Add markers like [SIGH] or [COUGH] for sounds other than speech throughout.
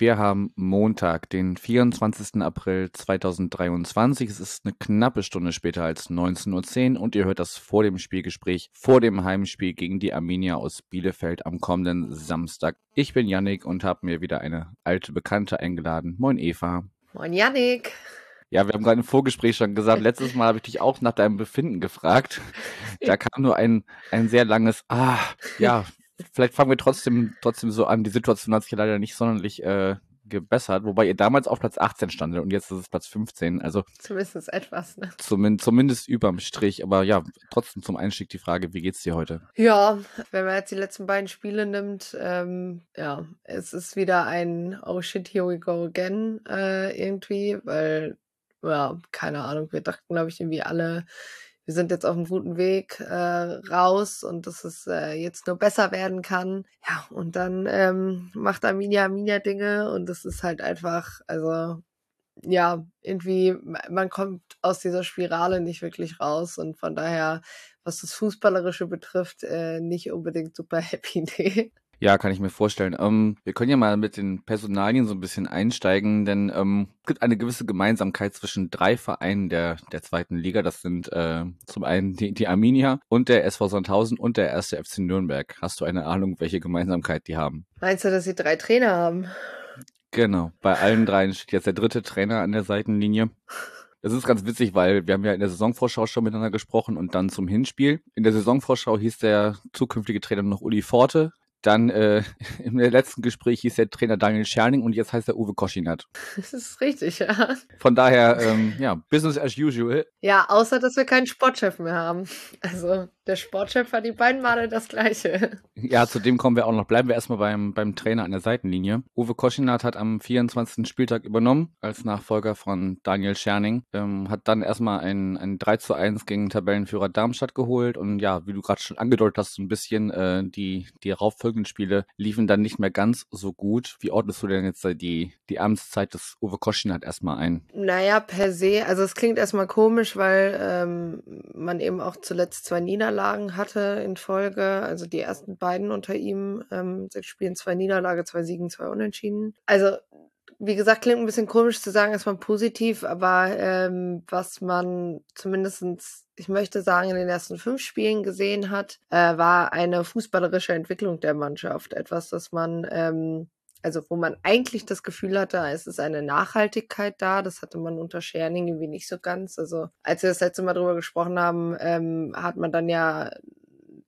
wir haben Montag, den 24. April 2023. Es ist eine knappe Stunde später als 19.10 Uhr und ihr hört das vor dem Spielgespräch, vor dem Heimspiel gegen die Arminia aus Bielefeld am kommenden Samstag. Ich bin Yannick und habe mir wieder eine alte Bekannte eingeladen. Moin Eva. Moin Yannick. Ja, wir haben gerade im Vorgespräch schon gesagt, [LAUGHS] letztes Mal habe ich dich auch nach deinem Befinden gefragt. Da kam nur ein, ein sehr langes, ah, ja, vielleicht fangen wir trotzdem, trotzdem so an. Die Situation hat sich leider nicht sonderlich äh, gebessert, wobei ihr damals auf Platz 18 standet und jetzt ist es Platz 15. Also zumindest etwas, ne? Zumindest, zumindest überm Strich. Aber ja, trotzdem zum Einstieg die Frage, wie geht's dir heute? Ja, wenn man jetzt die letzten beiden Spiele nimmt, ähm, ja, es ist wieder ein Oh shit, here we go again äh, irgendwie, weil, ja, keine Ahnung, wir dachten, glaube ich, irgendwie alle, wir sind jetzt auf einem guten Weg äh, raus und dass es äh, jetzt nur besser werden kann. Ja, und dann ähm, macht Arminia Arminia Dinge und es ist halt einfach, also ja, irgendwie, man kommt aus dieser Spirale nicht wirklich raus und von daher, was das Fußballerische betrifft, äh, nicht unbedingt super happy. [LAUGHS] Nee. Ja, kann ich mir vorstellen. Ähm, wir können ja mal mit den Personalien so ein bisschen einsteigen, denn ähm, es gibt eine gewisse Gemeinsamkeit zwischen drei Vereinen der, der zweiten Liga. Das sind äh, zum einen die, die Arminia und der SV Sandhausen und der erste FC Nürnberg. Hast du eine Ahnung, welche Gemeinsamkeit die haben? Meinst du, dass sie drei Trainer haben? Genau, bei allen dreien steht jetzt der dritte Trainer an der Seitenlinie. Das ist ganz witzig, weil wir haben ja in der Saisonvorschau schon miteinander gesprochen und dann zum Hinspiel. In der Saisonvorschau hieß der zukünftige Trainer noch Uli Forte. Dann äh, [LAUGHS] im letzten Gespräch hieß der Trainer Daniel Scherning und jetzt heißt er Uwe Koschinat. Das ist richtig, ja. Von daher, ähm, ja, Business as usual. Ja, außer dass wir keinen Sportchef mehr haben. Also der Sportchef die beiden Male das gleiche. Ja, zu dem kommen wir auch noch. Bleiben wir erstmal beim, beim Trainer an der Seitenlinie. Uwe Koschinat hat am 24. Spieltag übernommen als Nachfolger von Daniel Scherning. Ähm, hat dann erstmal ein, ein 3 zu 1 gegen Tabellenführer Darmstadt geholt und ja, wie du gerade schon angedeutet hast, so ein bisschen äh, die, die rauffolgenden Spiele liefen dann nicht mehr ganz so gut. Wie ordnest du denn jetzt die, die Amtszeit des Uwe Koschinat erstmal ein? Naja, per se, also es klingt erstmal komisch, weil ähm, man eben auch zuletzt zwei Niederlagen hatte in Folge. Also die ersten beiden unter ihm, ähm, sechs Spielen, zwei Niederlage, zwei Siegen, zwei Unentschieden. Also wie gesagt, klingt ein bisschen komisch zu sagen, erstmal positiv, aber ähm, was man zumindestens, ich möchte sagen, in den ersten fünf Spielen gesehen hat, äh, war eine fußballerische Entwicklung der Mannschaft. Etwas, das man ähm, also wo man eigentlich das Gefühl hatte, es ist eine Nachhaltigkeit da. Das hatte man unter Scherning irgendwie nicht so ganz. Also als wir das letzte Mal drüber gesprochen haben, ähm, hat man dann ja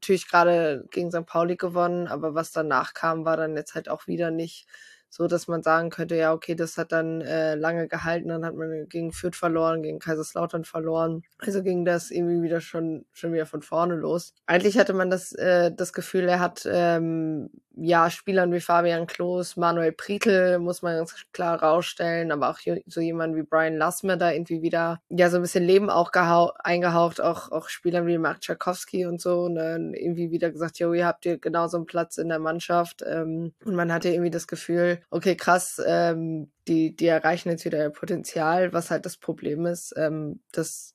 natürlich gerade gegen St. Pauli gewonnen, aber was danach kam, war dann jetzt halt auch wieder nicht so dass man sagen könnte, ja, okay, das hat dann äh, lange gehalten, dann hat man gegen Fürth verloren, gegen Kaiserslautern verloren. Also ging das irgendwie wieder schon, schon wieder von vorne los. Eigentlich hatte man das, äh, das Gefühl, er hat ähm, ja, Spielern wie Fabian Klos, Manuel Prietl muss man ganz klar rausstellen, aber auch so jemand wie Brian Lassmer da irgendwie wieder, ja, so ein bisschen Leben auch eingehaucht, auch, auch Spielern wie Mark Tchaikovsky und so, und dann irgendwie wieder gesagt, jo, ihr habt hier genauso einen Platz in der Mannschaft, ähm, und man hatte irgendwie das Gefühl, okay, krass, ähm, die, die erreichen jetzt wieder ihr Potenzial, was halt das Problem ist, ähm, dass,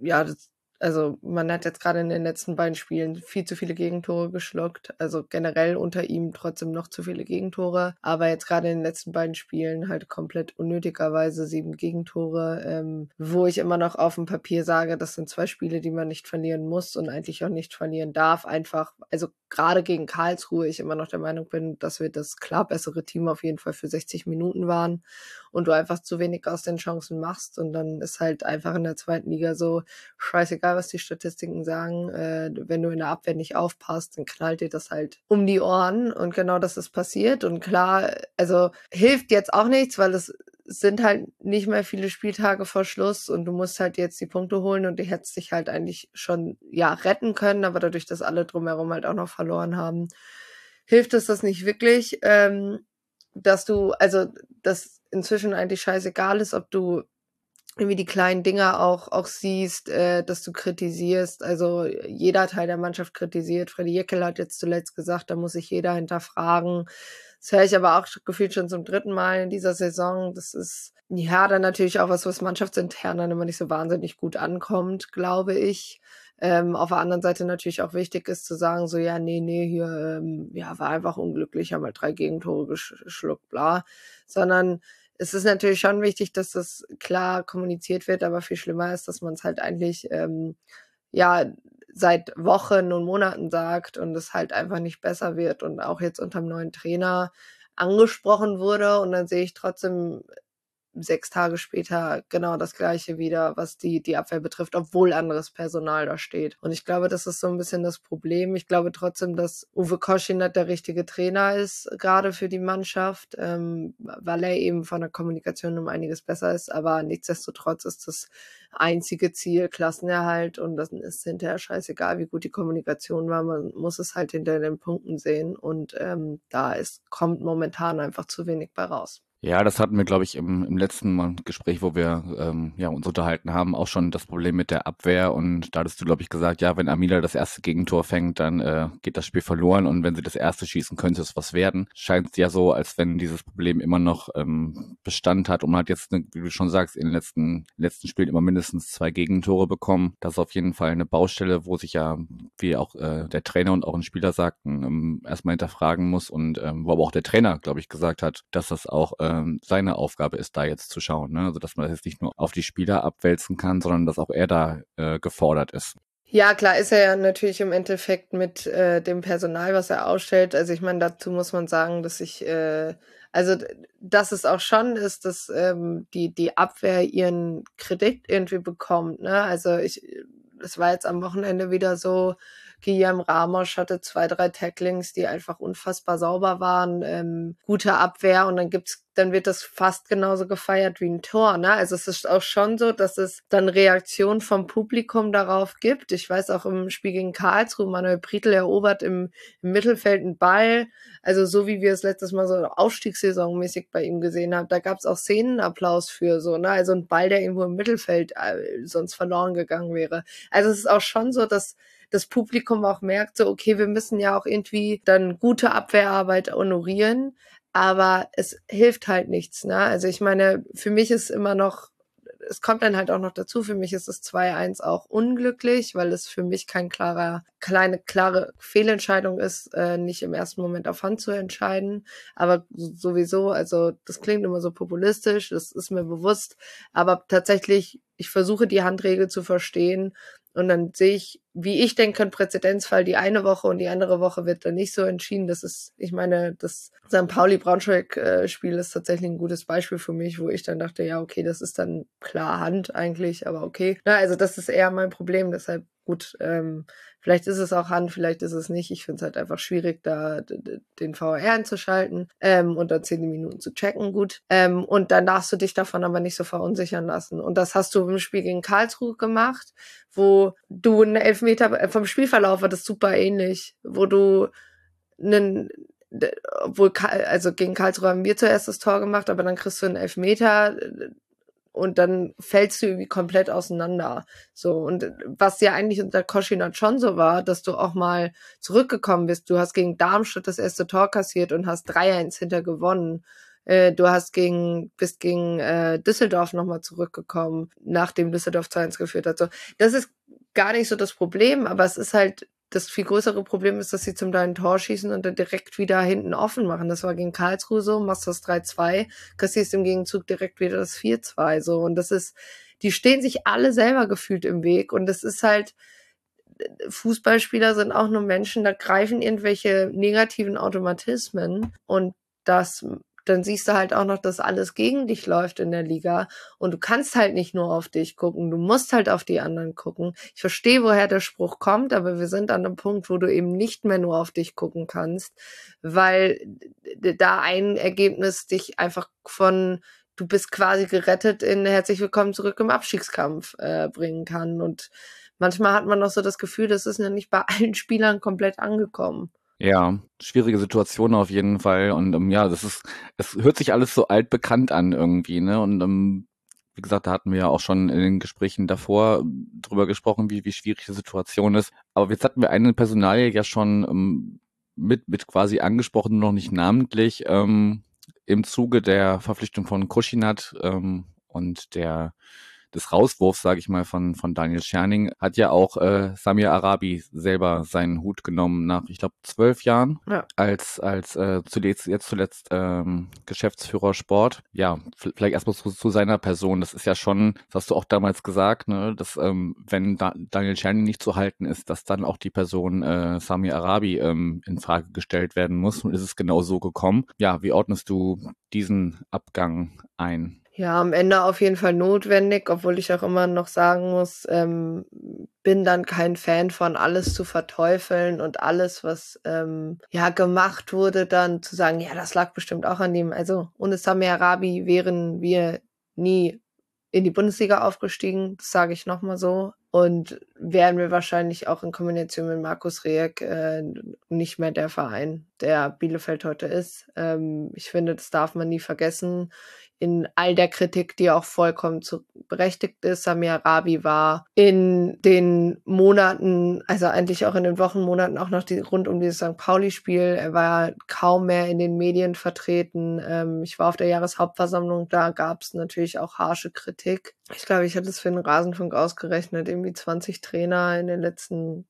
ja, das, also man hat jetzt gerade in den letzten beiden Spielen viel zu viele Gegentore geschluckt. Also generell unter ihm trotzdem noch zu viele Gegentore. Aber jetzt gerade in den letzten beiden Spielen halt komplett unnötigerweise sieben Gegentore, ähm, wo ich immer noch auf dem Papier sage, das sind zwei Spiele, die man nicht verlieren muss und eigentlich auch nicht verlieren darf. Einfach, also gerade gegen Karlsruhe ich immer noch der Meinung bin, dass wir das klar bessere Team auf jeden Fall für 60 Minuten waren und du einfach zu wenig aus den Chancen machst und dann ist halt einfach in der zweiten Liga so scheißegal, was die Statistiken sagen. Äh, wenn du in der Abwehr nicht aufpasst, dann knallt dir das halt um die Ohren und genau das ist passiert und klar, also hilft jetzt auch nichts, weil es sind halt nicht mehr viele Spieltage vor Schluss und du musst halt jetzt die Punkte holen und die hättest dich halt eigentlich schon, ja, retten können, aber dadurch, dass alle drumherum halt auch noch verloren haben, hilft es das nicht wirklich, ähm, dass du, also, dass inzwischen eigentlich scheißegal ist, ob du irgendwie die kleinen Dinger auch, auch siehst, äh, dass du kritisierst. Also jeder Teil der Mannschaft kritisiert. Freddy Jeckel hat jetzt zuletzt gesagt, da muss sich jeder hinterfragen Das höre ich aber auch gefühlt schon zum dritten Mal in dieser Saison. Das ist ja dann natürlich auch was, was mannschaftsintern dann immer nicht so wahnsinnig gut ankommt, glaube ich. Ähm, auf der anderen Seite natürlich auch wichtig ist zu sagen, so ja, nee, nee, hier, ähm, ja, war einfach unglücklich, haben halt drei Gegentore geschluckt, bla. Sondern es ist natürlich schon wichtig, dass das klar kommuniziert wird, aber viel schlimmer ist, dass man es halt eigentlich ähm, ja seit Wochen und Monaten sagt und es halt einfach nicht besser wird und auch jetzt unter dem neuen Trainer angesprochen wurde und dann sehe ich trotzdem sechs Tage später genau das gleiche wieder, was die, die Abwehr betrifft, obwohl anderes Personal da steht. Und ich glaube, das ist so ein bisschen das Problem. Ich glaube trotzdem, dass Uwe Koschinat der richtige Trainer ist, gerade für die Mannschaft, ähm, weil er eben von der Kommunikation um einiges besser ist. Aber nichtsdestotrotz ist das einzige Ziel Klassenerhalt und das ist hinterher scheißegal, wie gut die Kommunikation war. Man muss es halt hinter den Punkten sehen und ähm, da ist, kommt momentan einfach zu wenig bei raus. Ja, das hatten wir, glaube ich, im, im letzten Gespräch, wo wir ähm, ja, uns unterhalten haben, auch schon das Problem mit der Abwehr. Und da hattest du, glaube ich, gesagt, ja, wenn Amila das erste Gegentor fängt, dann äh, geht das Spiel verloren. Und wenn sie das erste schießen, könnte es was werden. Scheint ja so, als wenn dieses Problem immer noch ähm, Bestand hat. Und man hat jetzt, wie du schon sagst, in den letzten, letzten Spielen immer mindestens zwei Gegentore bekommen. Das ist auf jeden Fall eine Baustelle, wo sich ja, wie auch äh, der Trainer und auch ein Spieler sagten, ähm, erstmal hinterfragen muss. Und ähm, wo aber auch der Trainer, glaube ich, gesagt hat, dass das auch äh, ähm, seine Aufgabe ist, da jetzt zu schauen. Ne? Also dass man das jetzt nicht nur auf die Spieler abwälzen kann, sondern dass auch er da äh, gefordert ist. Ja, klar ist er ja natürlich im Endeffekt mit äh, dem Personal, was er ausstellt. Also ich meine, dazu muss man sagen, dass ich, äh, also dass es auch schon ist, dass ähm, die, die Abwehr ihren Kredit irgendwie bekommt. Ne? Also ich, es war jetzt am Wochenende wieder so, Guillaume Ramos hatte zwei, drei Tacklings, die einfach unfassbar sauber waren, ähm, gute Abwehr und dann gibt's, dann wird das fast genauso gefeiert wie ein Tor. Ne? Also es ist auch schon so, dass es dann Reaktionen vom Publikum darauf gibt. Ich weiß auch im Spiel gegen Karlsruhe, Manuel Prietl erobert im, im Mittelfeld einen Ball. Also so wie wir es letztes Mal so Aufstiegssaisonmäßig bei ihm gesehen haben, da gab's auch Szenenapplaus für so, ne? Also ein Ball, der irgendwo im Mittelfeld äh, sonst verloren gegangen wäre. Also es ist auch schon so, dass das Publikum auch merkt, so, okay, wir müssen ja auch irgendwie dann gute Abwehrarbeit honorieren, aber es hilft halt nichts. Ne? Also ich meine, für mich ist immer noch es kommt dann halt auch noch dazu, für mich ist das 2-1 auch unglücklich, weil es für mich kein klarer, kleine, klare Fehlentscheidung ist, äh, nicht im ersten Moment auf Hand zu entscheiden. Aber sowieso, also das klingt immer so populistisch, das ist mir bewusst. Aber tatsächlich, ich versuche die Handregel zu verstehen und dann sehe ich, wie ich denke, ein Präzedenzfall die eine Woche und die andere Woche wird dann nicht so entschieden. Das ist, ich meine, das St. Pauli-Braunschweig-Spiel ist tatsächlich ein gutes Beispiel für mich, wo ich dann dachte, ja, okay, das ist dann klar Hand eigentlich, aber okay. Na, also das ist eher mein Problem, deshalb gut, ähm, vielleicht ist es auch Hand, vielleicht ist es nicht. Ich finde es halt einfach schwierig, da den VR einzuschalten ähm, und dann zehn Minuten zu checken, gut. Ähm, und dann darfst du dich davon aber nicht so verunsichern lassen. Und das hast du im Spiel gegen Karlsruhe gemacht, wo du einen Elfmeter äh, vom Spielverlauf war das super ähnlich, wo du einen obwohl, also gegen Karlsruhe haben wir zuerst das Tor gemacht, aber dann kriegst du einen Elfmeter, und dann fällst du irgendwie komplett auseinander. So, und was ja eigentlich unter Koschinat schon so war, dass du auch mal zurückgekommen bist. Du hast gegen Darmstadt das erste Tor kassiert und hast 3-1 hinter gewonnen. Äh, du hast gegen, bist gegen äh, Düsseldorf nochmal zurückgekommen, nachdem Düsseldorf 2-1 geführt hat. So, das ist gar nicht so das Problem, aber es ist halt das viel größere Problem ist, dass sie zum deinen Tor schießen und dann direkt wieder hinten offen machen. Das war gegen Karlsruhe so, machst das 3-2, kassierst im Gegenzug direkt wieder das 4-2 so. Und das ist, die stehen sich alle selber gefühlt im Weg und das ist halt, Fußballspieler sind auch nur Menschen, da greifen irgendwelche negativen Automatismen und das dann siehst du halt auch noch, dass alles gegen dich läuft in der Liga und du kannst halt nicht nur auf dich gucken, du musst halt auf die anderen gucken. Ich verstehe, woher der Spruch kommt, aber wir sind an einem Punkt, wo du eben nicht mehr nur auf dich gucken kannst, weil da ein Ergebnis dich einfach von du bist quasi gerettet in herzlich willkommen zurück im Abstiegskampf äh, bringen kann und manchmal hat man noch so das Gefühl, das ist ja nicht bei allen Spielern komplett angekommen. Ja, schwierige Situation auf jeden Fall. Und ähm, ja, das ist, es hört sich alles so altbekannt an irgendwie, ne? Und ähm, wie gesagt, da hatten wir ja auch schon in den Gesprächen davor drüber gesprochen, wie, wie schwierig die Situation ist. Aber jetzt hatten wir eine Personalie ja schon ähm, mit, mit quasi angesprochen, noch nicht namentlich, ähm, im Zuge der Verpflichtung von Koschinat ähm, und der des Rauswurfs, sage ich mal, von, von Daniel Scherning, hat ja auch äh, Samir Arabi selber seinen Hut genommen nach, ich glaube, zwölf Jahren ja. als, als äh, zuletzt, jetzt zuletzt ähm, Geschäftsführer Sport. Ja, vielleicht erstmal zu, zu seiner Person. Das ist ja schon, das hast du auch damals gesagt, ne, dass ähm, wenn da, Daniel Scherning nicht zu halten ist, dass dann auch die Person äh, Samir Arabi ähm, in Frage gestellt werden muss. Und ist es genau so gekommen. Ja, wie ordnest du diesen Abgang ein? Ja, am Ende auf jeden Fall notwendig, obwohl ich auch immer noch sagen muss, ähm, bin dann kein Fan von alles zu verteufeln und alles, was ähm, ja gemacht wurde, dann zu sagen, ja, das lag bestimmt auch an dem. Also ohne Sami Arabi wären wir nie in die Bundesliga aufgestiegen, das sage ich nochmal so. Und wären wir wahrscheinlich auch in Kombination mit Markus Rieck äh, nicht mehr der Verein, der Bielefeld heute ist. Ähm, ich finde, das darf man nie vergessen in all der Kritik, die auch vollkommen zu berechtigt ist. Samir Rabi war in den Monaten, also eigentlich auch in den Wochenmonaten, auch noch die, rund um dieses St. Pauli-Spiel, er war kaum mehr in den Medien vertreten. Ähm, ich war auf der Jahreshauptversammlung, da gab es natürlich auch harsche Kritik. Ich glaube, ich hatte es für den Rasenfunk ausgerechnet, irgendwie 20 Trainer in den letzten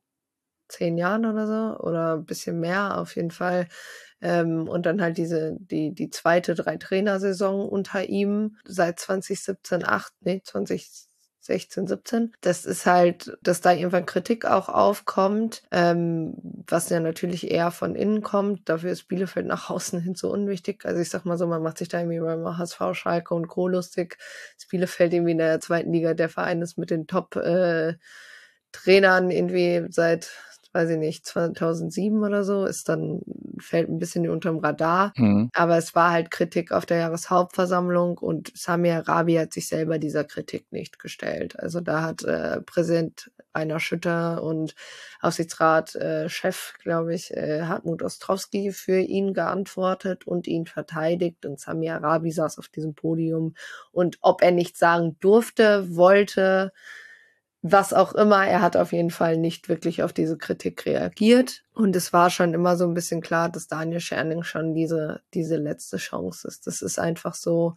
zehn Jahren oder so oder ein bisschen mehr auf jeden Fall ähm, und dann halt diese, die, die zweite Drei-Trainer-Saison unter ihm seit 2017, 8, nee, 2016, 17. Das ist halt, dass da irgendwann Kritik auch aufkommt, ähm, was ja natürlich eher von innen kommt. Dafür ist Bielefeld nach außen hin so unwichtig. Also ich sag mal so, man macht sich da irgendwie beim HSV, Schalke und Co. lustig. Das Bielefeld irgendwie in der zweiten Liga der Verein ist mit den Top äh, Trainern irgendwie seit weiß ich nicht, 2007 oder so, ist dann, fällt ein bisschen unterm Radar. Mhm. Aber es war halt Kritik auf der Jahreshauptversammlung und Samir Rabi hat sich selber dieser Kritik nicht gestellt. Also da hat äh, Präsident Rainer Schütter und Aufsichtsrat äh, Chef, glaube ich, äh, Hartmut Ostrowski für ihn geantwortet und ihn verteidigt. Und Samir Rabi saß auf diesem Podium. Und ob er nichts sagen durfte, wollte, was auch immer, er hat auf jeden Fall nicht wirklich auf diese Kritik reagiert. Und es war schon immer so ein bisschen klar, dass Daniel Scherning schon diese, diese letzte Chance ist. Das ist einfach so,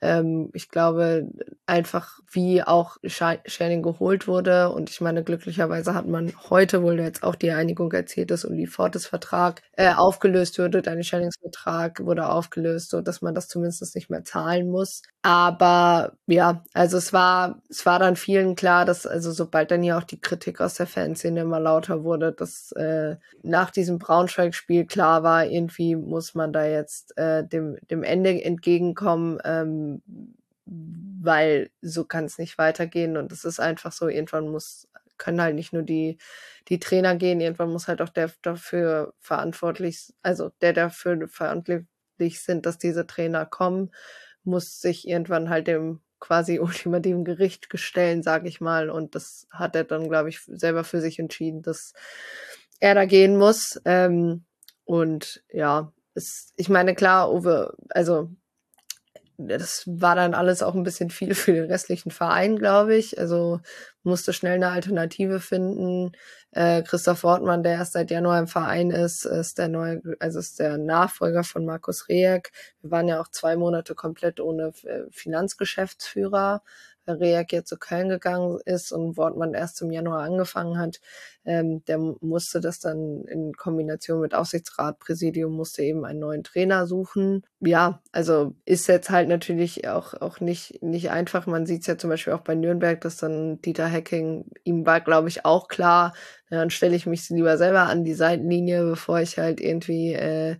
ähm, ich glaube, einfach wie auch Shannon geholt wurde. Und ich meine, glücklicherweise hat man heute wohl jetzt auch die Einigung erzielt, dass Uli Fortes Vertrag äh, aufgelöst würde. Deine Shannings Vertrag wurde aufgelöst, so dass man das zumindest nicht mehr zahlen muss. Aber ja, also es war, es war dann vielen klar, dass also sobald dann ja auch die Kritik aus der Fanszene immer lauter wurde, dass äh, nach diesem Braunschweig-Spiel klar war, irgendwie muss man da jetzt äh, dem, dem Ende entgegenkommen. Ähm, weil so kann es nicht weitergehen und es ist einfach so, irgendwann muss, können halt nicht nur die, die Trainer gehen, irgendwann muss halt auch der dafür verantwortlich, also der dafür verantwortlich sind, dass diese Trainer kommen, muss sich irgendwann halt dem quasi [LAUGHS] ultimativen Gericht stellen, sage ich mal. Und das hat er dann, glaube ich, selber für sich entschieden, dass er da gehen muss. Ähm, und ja, es, ich meine, klar, Uwe, also das war dann alles auch ein bisschen viel für den restlichen Verein, glaube ich. Also musste schnell eine Alternative finden. Äh, Christoph Wortmann, der erst seit Januar im Verein ist, ist der neue, also ist der Nachfolger von Markus Rejek. Wir waren ja auch zwei Monate komplett ohne äh, Finanzgeschäftsführer. Reak zu Köln gegangen ist und Wortmann erst im Januar angefangen hat, ähm, der musste das dann in Kombination mit Aufsichtsrat, musste eben einen neuen Trainer suchen. Ja, also ist jetzt halt natürlich auch, auch nicht, nicht einfach. Man sieht es ja zum Beispiel auch bei Nürnberg, dass dann Dieter Hecking, ihm war, glaube ich, auch klar, dann stelle ich mich lieber selber an die Seitenlinie, bevor ich halt irgendwie äh,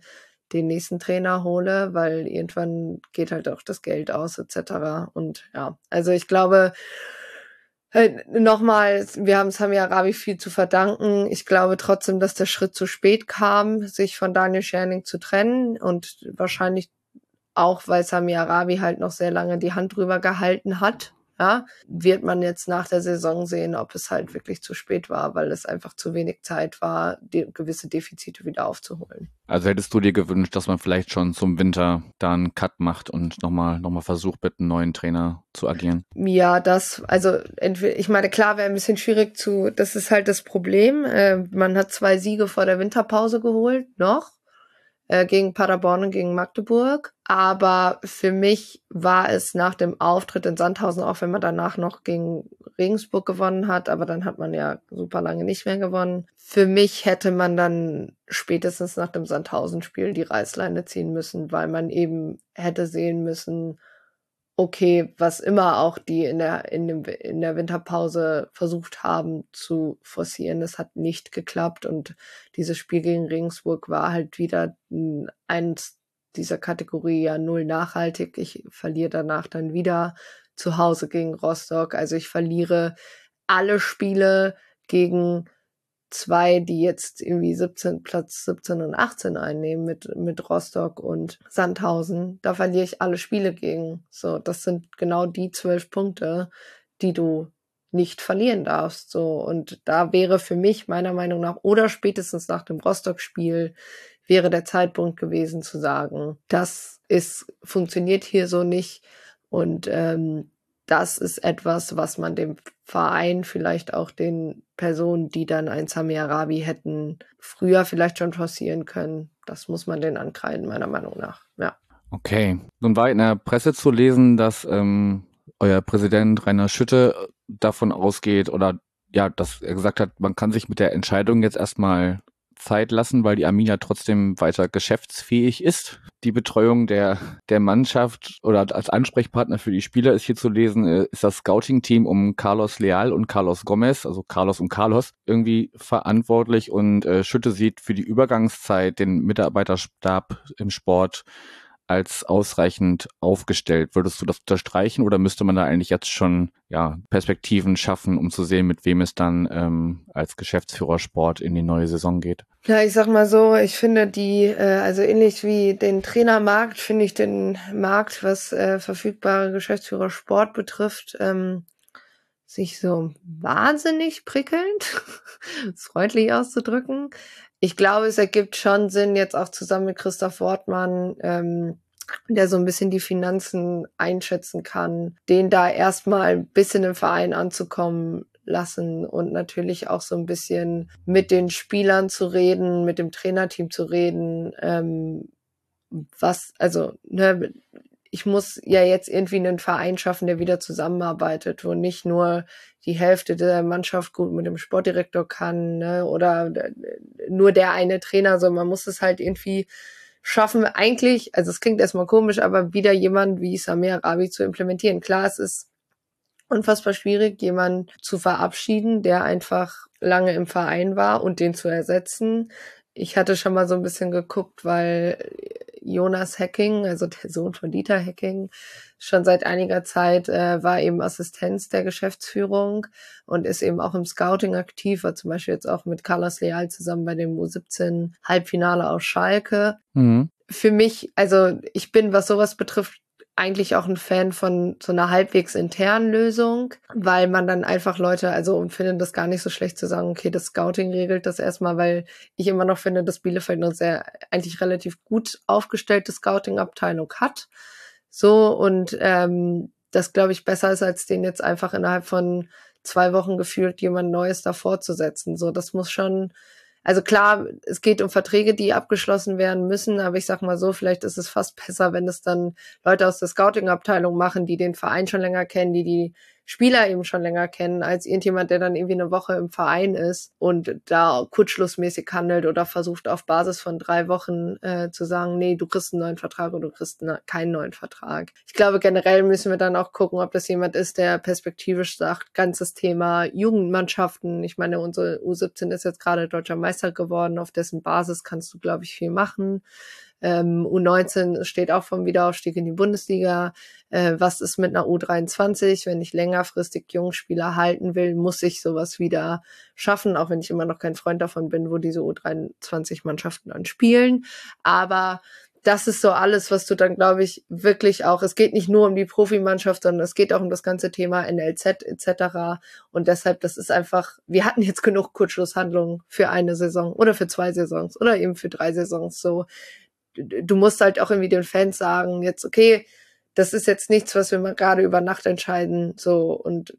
den nächsten Trainer hole, weil irgendwann geht halt auch das Geld aus etc. Und ja, also ich glaube, halt nochmal, wir haben Sami Arabi viel zu verdanken. Ich glaube trotzdem, dass der Schritt zu spät kam, sich von Daniel Scherning zu trennen und wahrscheinlich auch, weil Sami Arabi halt noch sehr lange die Hand drüber gehalten hat Ja, wird man jetzt nach der Saison sehen, ob es halt wirklich zu spät war, weil es einfach zu wenig Zeit war, gewisse Defizite wieder aufzuholen. Also hättest du dir gewünscht, dass man vielleicht schon zum Winter da einen Cut macht und nochmal noch mal versucht, mit einem neuen Trainer zu agieren? Ja, das, also entweder, ich meine, klar wäre ein bisschen schwierig zu, das ist halt das Problem. Äh, man hat zwei Siege vor der Winterpause geholt, noch äh, gegen Paderborn und gegen Magdeburg. Aber für mich war es nach dem Auftritt in Sandhausen, auch wenn man danach noch gegen Regensburg gewonnen hat, aber dann hat man ja super lange nicht mehr gewonnen. Für mich hätte man dann spätestens nach dem Sandhausen-Spiel die Reißleine ziehen müssen, weil man eben hätte sehen müssen, okay, was immer auch die in der, in, dem, in der Winterpause versucht haben zu forcieren, das hat nicht geklappt und dieses Spiel gegen Regensburg war halt wieder eins dieser Kategorie ja null nachhaltig. Ich verliere danach dann wieder zu Hause gegen Rostock. Also ich verliere alle Spiele gegen zwei, die jetzt irgendwie 17, Platz 17 und 18 einnehmen mit, mit Rostock und Sandhausen, da verliere ich alle Spiele gegen. So, das sind genau die zwölf Punkte, die du nicht verlieren darfst. So, und da wäre für mich meiner Meinung nach oder spätestens nach dem Rostock-Spiel wäre der Zeitpunkt gewesen zu sagen, das ist, funktioniert hier so nicht. Und ähm, das ist etwas, was man dem Verein, vielleicht auch den Personen, die dann ein Sami Arabi hätten, früher vielleicht schon forcieren können. Das muss man den ankreiden, meiner Meinung nach. Ja. Okay. Nun war in der Presse zu lesen, dass ähm, euer Präsident Rainer Schütte davon ausgeht oder ja, dass er gesagt hat, man kann sich mit der Entscheidung jetzt erstmal Zeit lassen, weil die Arminia trotzdem weiter geschäftsfähig ist. Die Betreuung der, der Mannschaft oder als Ansprechpartner für die Spieler ist hier zu lesen, äh, ist das Scouting-Team um Carlos Leal und Carlos Gomez, also Carlos und Carlos, irgendwie verantwortlich und äh, Schütte sieht für die Übergangszeit den Mitarbeiterstab im Sport als ausreichend aufgestellt. Würdest du das unterstreichen oder müsste man da eigentlich jetzt schon ja, Perspektiven schaffen, um zu sehen, mit wem es dann ähm, als Geschäftsführer Sport in die neue Saison geht? Ja, ich sag mal so, ich finde die, äh, also ähnlich wie den Trainermarkt, finde ich den Markt, was äh, verfügbare Geschäftsführer Sport betrifft, ähm, sich so wahnsinnig prickelnd, [LAUGHS] freundlich auszudrücken ich glaube, es ergibt schon Sinn, jetzt auch zusammen mit Christoph Wortmann, ähm, der so ein bisschen die Finanzen einschätzen kann, den da erstmal ein bisschen im Verein anzukommen lassen und natürlich auch so ein bisschen mit den Spielern zu reden, mit dem Trainerteam zu reden, ähm, was, also, ne, ich muss ja jetzt irgendwie einen Verein schaffen, der wieder zusammenarbeitet, wo nicht nur die Hälfte der Mannschaft gut mit dem Sportdirektor kann ne, oder nur der eine Trainer, sondern man muss es halt irgendwie schaffen, eigentlich, also es klingt erstmal komisch, aber wieder jemand wie Samir Rabi zu implementieren. Klar, es ist unfassbar schwierig, jemanden zu verabschieden, der einfach lange im Verein war und den zu ersetzen. Ich hatte schon mal so ein bisschen geguckt, weil Jonas Hacking, also der Sohn von Dieter Hacking, schon seit einiger Zeit äh, war eben Assistenz der Geschäftsführung und ist eben auch im Scouting aktiv, war zum Beispiel jetzt auch mit Carlos Leal zusammen bei dem U17 Halbfinale aus Schalke. Mhm. Für mich, also ich bin, was sowas betrifft, eigentlich auch ein Fan von so einer halbwegs internen Lösung, weil man dann einfach Leute, also und finde das gar nicht so schlecht zu sagen, okay, das Scouting regelt das erstmal, weil ich immer noch finde, dass Bielefeld eine sehr eigentlich relativ gut aufgestellte Scouting-Abteilung hat. So und ähm, das glaube ich besser ist, als den jetzt einfach innerhalb von zwei Wochen gefühlt jemand Neues davor zu setzen. So, das muss schon also klar, es geht um Verträge, die abgeschlossen werden müssen, aber ich sag mal so, vielleicht ist es fast besser, wenn es dann Leute aus der Scouting-Abteilung machen, die den Verein schon länger kennen, die die Spieler eben schon länger kennen, als irgendjemand, der dann irgendwie eine Woche im Verein ist und da kurzschlussmäßig handelt oder versucht auf Basis von drei Wochen äh, zu sagen, nee, du kriegst einen neuen Vertrag oder du kriegst ne, keinen neuen Vertrag. Ich glaube, generell müssen wir dann auch gucken, ob das jemand ist, der perspektivisch sagt, ganzes Thema Jugendmannschaften. Ich meine, unsere U17 ist jetzt gerade deutscher Meister geworden, auf dessen Basis kannst du, glaube ich, viel machen. Ähm, U19 steht auch vom Wiederaufstieg in die Bundesliga. Äh, was ist mit einer U23? Wenn ich längerfristig Jungspieler halten will, muss ich sowas wieder schaffen, auch wenn ich immer noch kein Freund davon bin, wo diese U23-Mannschaften dann spielen. Aber das ist so alles, was du dann, glaube ich, wirklich auch, es geht nicht nur um die Profimannschaft, sondern es geht auch um das ganze Thema NLZ etc. Und deshalb, das ist einfach, wir hatten jetzt genug Kurzschlusshandlungen für eine Saison oder für zwei Saisons oder eben für drei Saisons. So, du musst halt auch irgendwie den Fans sagen, jetzt, okay, das ist jetzt nichts, was wir mal gerade über Nacht entscheiden, so, und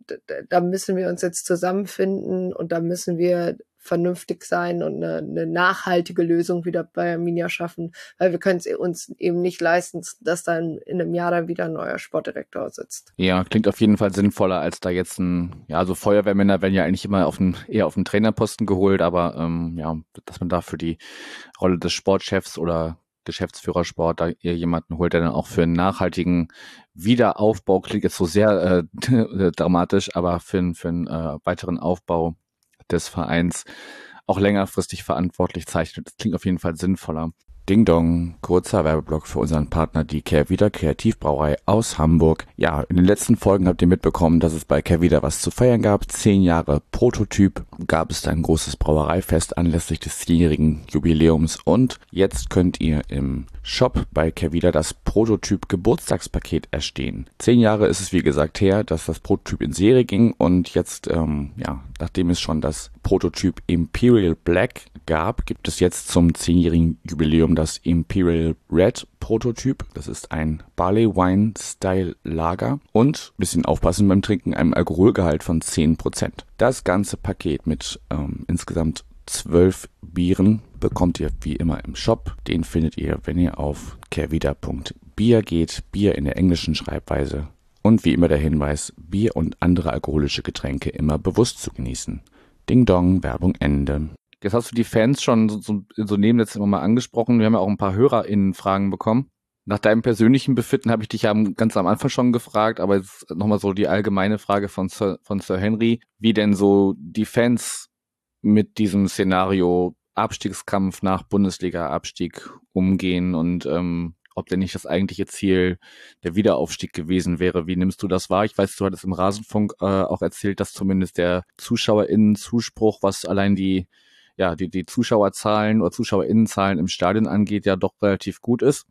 da müssen wir uns jetzt zusammenfinden und da müssen wir vernünftig sein und eine, eine nachhaltige Lösung wieder bei Arminia schaffen, weil wir können es uns eben nicht leisten, dass dann in einem Jahr dann wieder ein neuer Sportdirektor sitzt. Ja, klingt auf jeden Fall sinnvoller, als da jetzt ein, ja, so Feuerwehrmänner werden ja eigentlich immer auf den, eher auf den Trainerposten geholt, aber ähm, ja, dass man da für die Rolle des Sportchefs oder Geschäftsführersport da ihr jemanden holt, der dann auch für einen nachhaltigen Wiederaufbau, klingt jetzt so sehr äh, [LAUGHS] dramatisch, aber für, für einen äh, weiteren Aufbau des Vereins auch längerfristig verantwortlich zeichnet. Das klingt auf jeden Fall sinnvoller. Ding Dong, kurzer Werbeblock für unseren Partner, die Kehrwieder Kreativbrauerei aus Hamburg. Ja, in den letzten Folgen habt ihr mitbekommen, dass es bei Kehrwieder was zu feiern gab. Zehn Jahre Prototyp gab es da ein großes Brauereifest anlässlich des zehnjährigen Jubiläums und jetzt könnt ihr im Shop bei Kehrwieder das Prototyp Geburtstagspaket erstehen. Zehn Jahre ist es wie gesagt her, dass das Prototyp in Serie ging und jetzt, ähm, ja, nachdem es schon das Prototyp Imperial Black gab, gibt es jetzt zum zehnjährigen Jubiläum das Imperial Red Prototyp. Das ist ein Barley Wine Style Lager und bisschen aufpassen beim Trinken, einem Alkoholgehalt von 10%. Das ganze Paket mit ähm, insgesamt zwölf Bieren bekommt ihr wie immer im Shop. Den findet ihr, wenn ihr auf kervida.bier geht. Bier in der englischen Schreibweise. Und wie immer der Hinweis, Bier und andere alkoholische Getränke immer bewusst zu genießen. Ding Dong, Werbung Ende. Jetzt hast du die Fans schon so, so, so nebenletzt immer mal angesprochen. Wir haben ja auch ein paar HörerInnen-Fragen bekommen. Nach deinem persönlichen Befinden habe ich dich ja ganz am Anfang schon gefragt, aber jetzt nochmal so die allgemeine Frage von Sir, von Sir Henry, wie denn so die Fans mit diesem Szenario Abstiegskampf nach Bundesliga-Abstieg umgehen und ähm, ob denn nicht das eigentliche Ziel der Wiederaufstieg gewesen wäre. Wie nimmst du das wahr? Ich weiß, du hattest im Rasenfunk äh, auch erzählt, dass zumindest der ZuschauerInnen-Zuspruch, was allein die ja, die, die Zuschauerzahlen oder ZuschauerInnenzahlen im Stadion angeht, ja doch relativ gut ist.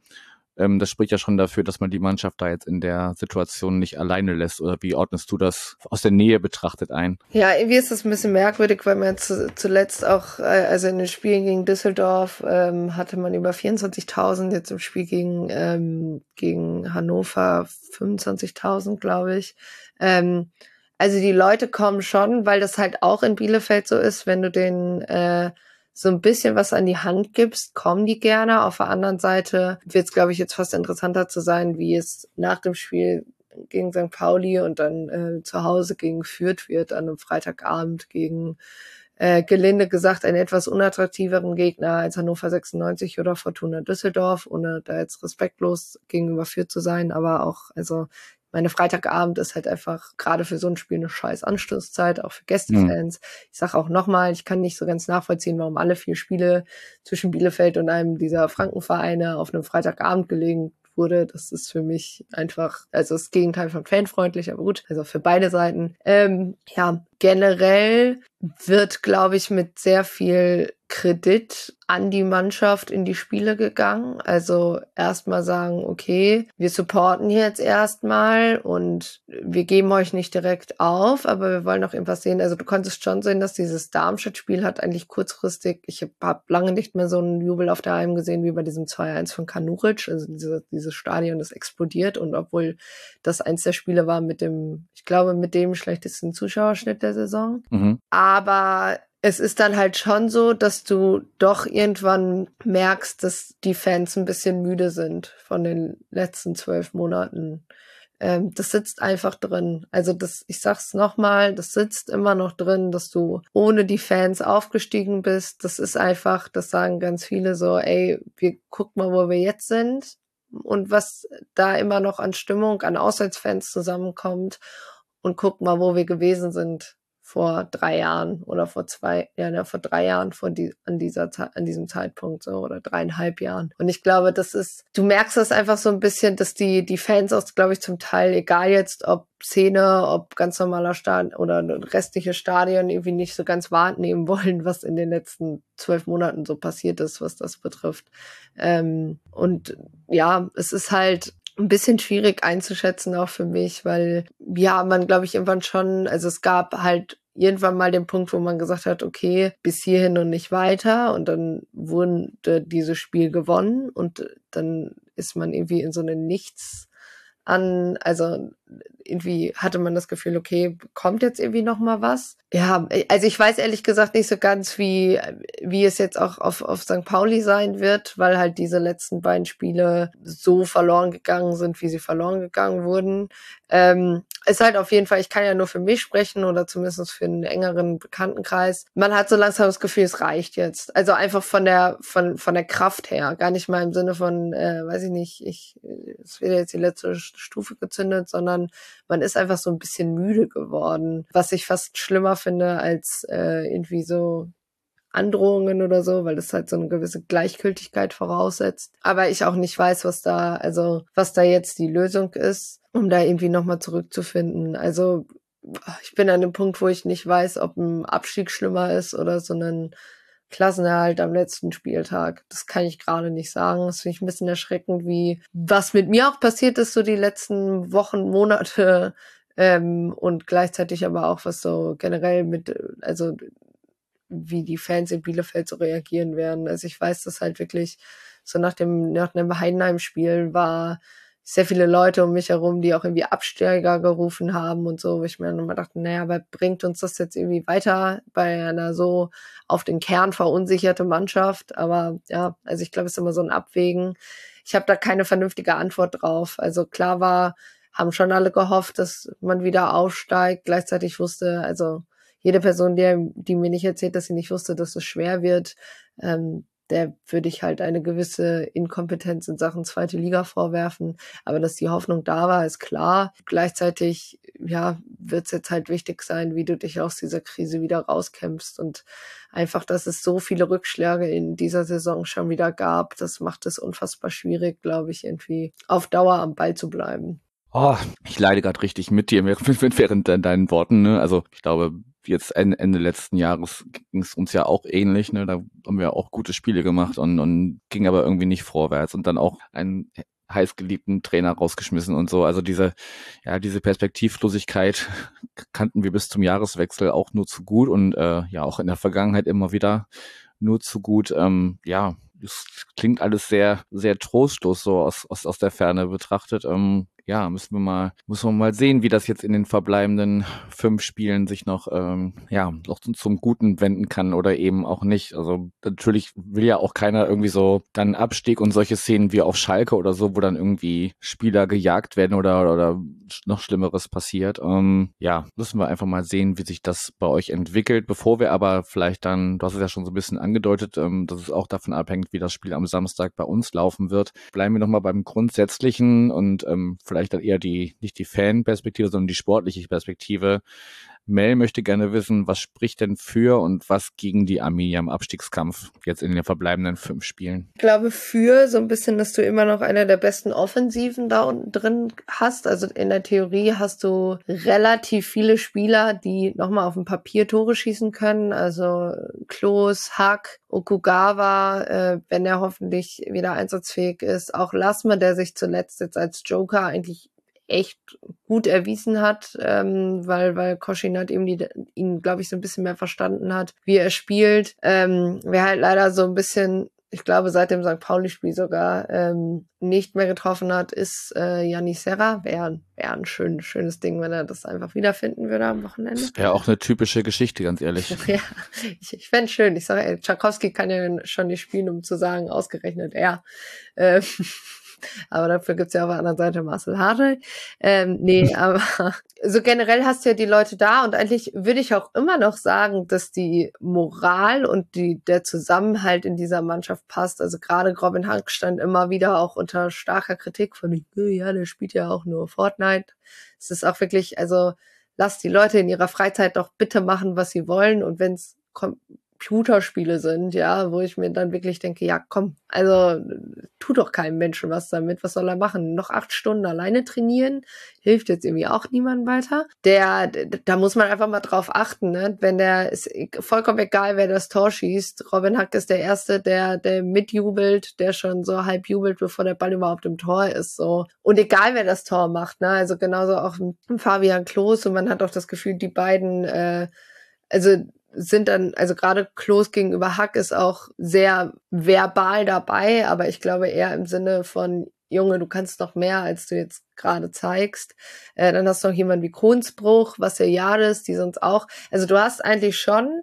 Ähm, das spricht ja schon dafür, dass man die Mannschaft da jetzt in der Situation nicht alleine lässt. Oder wie ordnest du das aus der Nähe betrachtet ein? Ja, irgendwie ist das ein bisschen merkwürdig, weil man zu, zuletzt auch, äh, also in den Spielen gegen Düsseldorf ähm, hatte man über 24.000, jetzt im Spiel gegen, ähm, gegen Hannover 25.000, glaube ich. Ähm, also die Leute kommen schon, weil das halt auch in Bielefeld so ist, wenn du den äh, so ein bisschen was an die Hand gibst, kommen die gerne. Auf der anderen Seite wird es, glaube ich, jetzt fast interessanter zu sein, wie es nach dem Spiel gegen St. Pauli und dann äh, zu Hause gegen Fürth wird an einem Freitagabend gegen äh, gelinde gesagt einen etwas unattraktiveren Gegner als Hannover 96 oder Fortuna Düsseldorf, ohne da jetzt respektlos gegenüber Fürth zu sein, aber auch, also meine Freitagabend ist halt einfach gerade für so ein Spiel eine scheiß Anstoßzeit, auch für Gästefans. Mhm. Ich sage auch nochmal, ich kann nicht so ganz nachvollziehen, warum alle vier Spiele zwischen Bielefeld und einem dieser Frankenvereine auf einem Freitagabend gelegen wurde. Das ist für mich einfach, also das Gegenteil von fanfreundlich, aber gut, also für beide Seiten. Ähm, ja, generell wird, glaube ich, mit sehr viel Kredit an die Mannschaft in die Spiele gegangen. Also erstmal sagen, okay, wir supporten jetzt erstmal und wir geben euch nicht direkt auf, aber wir wollen auch irgendwas sehen. Also du konntest schon sehen, dass dieses Darmstadt-Spiel hat eigentlich kurzfristig, ich habe lange nicht mehr so einen Jubel auf der Heim gesehen wie bei diesem 2-1 von Kanuric. Also diese, dieses Stadion ist explodiert und obwohl das eins der Spiele war mit dem, ich glaube, mit dem schlechtesten Zuschauerschnitt der Saison. Mhm. Aber es ist dann halt schon so, dass du doch irgendwann merkst, dass die Fans ein bisschen müde sind von den letzten zwölf Monaten. Ähm, das sitzt einfach drin. Also das, ich sag's nochmal, das sitzt immer noch drin, dass du ohne die Fans aufgestiegen bist. Das ist einfach, das sagen ganz viele so, ey, wir gucken mal, wo wir jetzt sind und was da immer noch an Stimmung, an Auswärtsfans zusammenkommt und guck mal, wo wir gewesen sind vor drei Jahren oder vor zwei, ja, ja vor drei Jahren vor die, an dieser an diesem Zeitpunkt so oder dreieinhalb Jahren. Und ich glaube, das ist, du merkst das einfach so ein bisschen, dass die die Fans auch, glaube ich, zum Teil egal jetzt, ob Szene, ob ganz normaler Stadion oder restliche Stadion irgendwie nicht so ganz wahrnehmen [LAUGHS] wollen, was in den letzten zwölf Monaten so passiert ist, was das betrifft. Ähm, und ja, es ist halt ein bisschen schwierig einzuschätzen auch für mich, weil ja, man glaube ich irgendwann schon, also es gab halt irgendwann mal den Punkt, wo man gesagt hat, okay, bis hierhin und nicht weiter. Und dann wurde dieses Spiel gewonnen und dann ist man irgendwie in so eine Nichts an, also irgendwie hatte man das Gefühl, okay, kommt jetzt irgendwie noch mal was? Ja, also ich weiß ehrlich gesagt nicht so ganz, wie wie es jetzt auch auf auf St. Pauli sein wird, weil halt diese letzten beiden Spiele so verloren gegangen sind, wie sie verloren gegangen wurden. Ähm, ist halt auf jeden Fall, ich kann ja nur für mich sprechen oder zumindest für einen engeren Bekanntenkreis. Man hat so langsam das Gefühl, es reicht jetzt. Also einfach von der von von der Kraft her, gar nicht mal im Sinne von, äh, weiß ich nicht, ich es wird jetzt die letzte Stufe gezündet, sondern man ist einfach so ein bisschen müde geworden, was ich fast schlimmer finde als äh, irgendwie so Androhungen oder so, weil das halt so eine gewisse Gleichgültigkeit voraussetzt. Aber ich auch nicht weiß, was da, also was da jetzt die Lösung ist, um da irgendwie nochmal zurückzufinden. Also ich bin an dem Punkt, wo ich nicht weiß, ob ein Abstieg schlimmer ist oder so ein Klassenerhalt am letzten Spieltag. Das kann ich gerade nicht sagen. Das finde ich ein bisschen erschreckend, wie was mit mir auch passiert ist, so die letzten Wochen, Monate ähm, und gleichzeitig aber auch was so generell mit, also wie die Fans in Bielefeld so reagieren werden. Also ich weiß das halt wirklich so nach dem, nach dem Heidenheim-Spiel war sehr viele Leute um mich herum, die auch irgendwie Absteiger gerufen haben und so, wo ich mir dann immer dachte, naja, aber bringt uns das jetzt irgendwie weiter bei einer so auf den Kern verunsicherte Mannschaft? Aber ja, also ich glaube, es ist immer so ein Abwägen. Ich habe da keine vernünftige Antwort drauf. Also klar war, haben schon alle gehofft, dass man wieder aufsteigt. Gleichzeitig wusste, also jede Person, die, die mir nicht erzählt, dass sie nicht wusste, dass es schwer wird, ähm, der würde ich halt eine gewisse Inkompetenz in Sachen zweite Liga vorwerfen. Aber dass die Hoffnung da war, ist klar. Gleichzeitig, ja, wird es jetzt halt wichtig sein, wie du dich aus dieser Krise wieder rauskämpfst. Und einfach, dass es so viele Rückschläge in dieser Saison schon wieder gab, das macht es unfassbar schwierig, glaube ich, irgendwie auf Dauer am Ball zu bleiben. Oh, ich leide gerade richtig mit dir [LAUGHS] während deinen Worten. Ne? Also ich glaube, jetzt Ende, letzten Jahres ging es uns ja auch ähnlich. Ne? Da haben wir auch gute Spiele gemacht und, und ging aber irgendwie nicht vorwärts. Und dann auch einen heißgeliebten Trainer rausgeschmissen und so. Also diese, ja, diese Perspektivlosigkeit [LAUGHS] kannten wir bis zum Jahreswechsel auch nur zu gut und äh, ja auch in der Vergangenheit immer wieder nur zu gut. Ähm, ja, es klingt alles sehr, sehr trostlos so aus, aus, aus der Ferne betrachtet. Ähm, ja, müssen wir mal, muss man mal sehen, wie das jetzt in den verbleibenden fünf Spielen sich noch, ähm, ja, noch zum, zum Guten wenden kann oder eben auch nicht. Also natürlich will ja auch keiner irgendwie so dann Abstieg und solche Szenen wie auf Schalke oder so, wo dann irgendwie Spieler gejagt werden oder, oder noch Schlimmeres passiert. Ähm, ja, müssen wir einfach mal sehen, wie sich das bei euch entwickelt, bevor wir aber vielleicht dann, du hast es ja schon so ein bisschen angedeutet, ähm, dass es auch davon abhängt, wie das Spiel am Samstag bei uns laufen wird. Bleiben wir nochmal beim Grundsätzlichen und ähm, vielleicht dann eher die, nicht die Fan-Perspektive, sondern die sportliche Perspektive. Mel möchte gerne wissen, was spricht denn für und was gegen die Arminia im Abstiegskampf jetzt in den verbleibenden fünf Spielen? Ich glaube für so ein bisschen, dass du immer noch eine der besten Offensiven da unten drin hast. Also in der Theorie hast du relativ viele Spieler, die nochmal auf dem Papier Tore schießen können. Also Klos, Hack, Okugawa, äh, wenn er hoffentlich wieder einsatzfähig ist. Auch Lasme, der sich zuletzt jetzt als Joker eigentlich echt gut erwiesen hat, ähm, weil, weil Koschinat eben die, ihn, glaube ich, so ein bisschen mehr verstanden hat, wie er spielt. Ähm, wer halt leider so ein bisschen, ich glaube, seit dem St. Pauli-Spiel sogar ähm, nicht mehr getroffen hat, ist äh, Janis Serra. Wäre wär ein schön, schönes Ding, wenn er das einfach wiederfinden würde am Wochenende. Das wäre auch eine typische Geschichte, ganz ehrlich. [LAUGHS] ja, ich, ich fände schön. Ich sage, Tchaikovsky kann ja schon nicht spielen, um zu sagen, ausgerechnet er. Ähm, aber dafür gibt's ja auf der anderen Seite Marcel Hartl. Ähm, nee, aber [LAUGHS] so generell hast du ja die Leute da und eigentlich würde ich auch immer noch sagen, dass die Moral und die, der Zusammenhalt in dieser Mannschaft passt. Also gerade Robin Hank stand immer wieder auch unter starker Kritik von, ja, der spielt ja auch nur Fortnite. Es ist auch wirklich, also lasst die Leute in ihrer Freizeit doch bitte machen, was sie wollen. Und wenn es Computerspiele sind, ja, wo ich mir dann wirklich denke, ja, komm, also tu doch keinem Menschen was damit, was soll er machen? Noch acht Stunden alleine trainieren, hilft jetzt irgendwie auch niemandem weiter. Der, da muss man einfach mal drauf achten, ne? Wenn der, ist vollkommen egal, wer das Tor schießt. Robin Hack ist der Erste, der, der mitjubelt, der schon so halb jubelt, bevor der Ball überhaupt im Tor ist, so. Und egal, wer das Tor macht, ne? Also genauso auch Fabian Klos und man hat auch das Gefühl, die beiden, äh, also sind dann, also gerade Klos gegenüber Hack ist auch sehr verbal dabei, aber ich glaube eher im Sinne von, Junge, du kannst noch mehr, als du jetzt gerade zeigst. Äh, dann hast du noch jemanden wie Kronsbruch, was der Jahres, die sonst auch. Also du hast eigentlich schon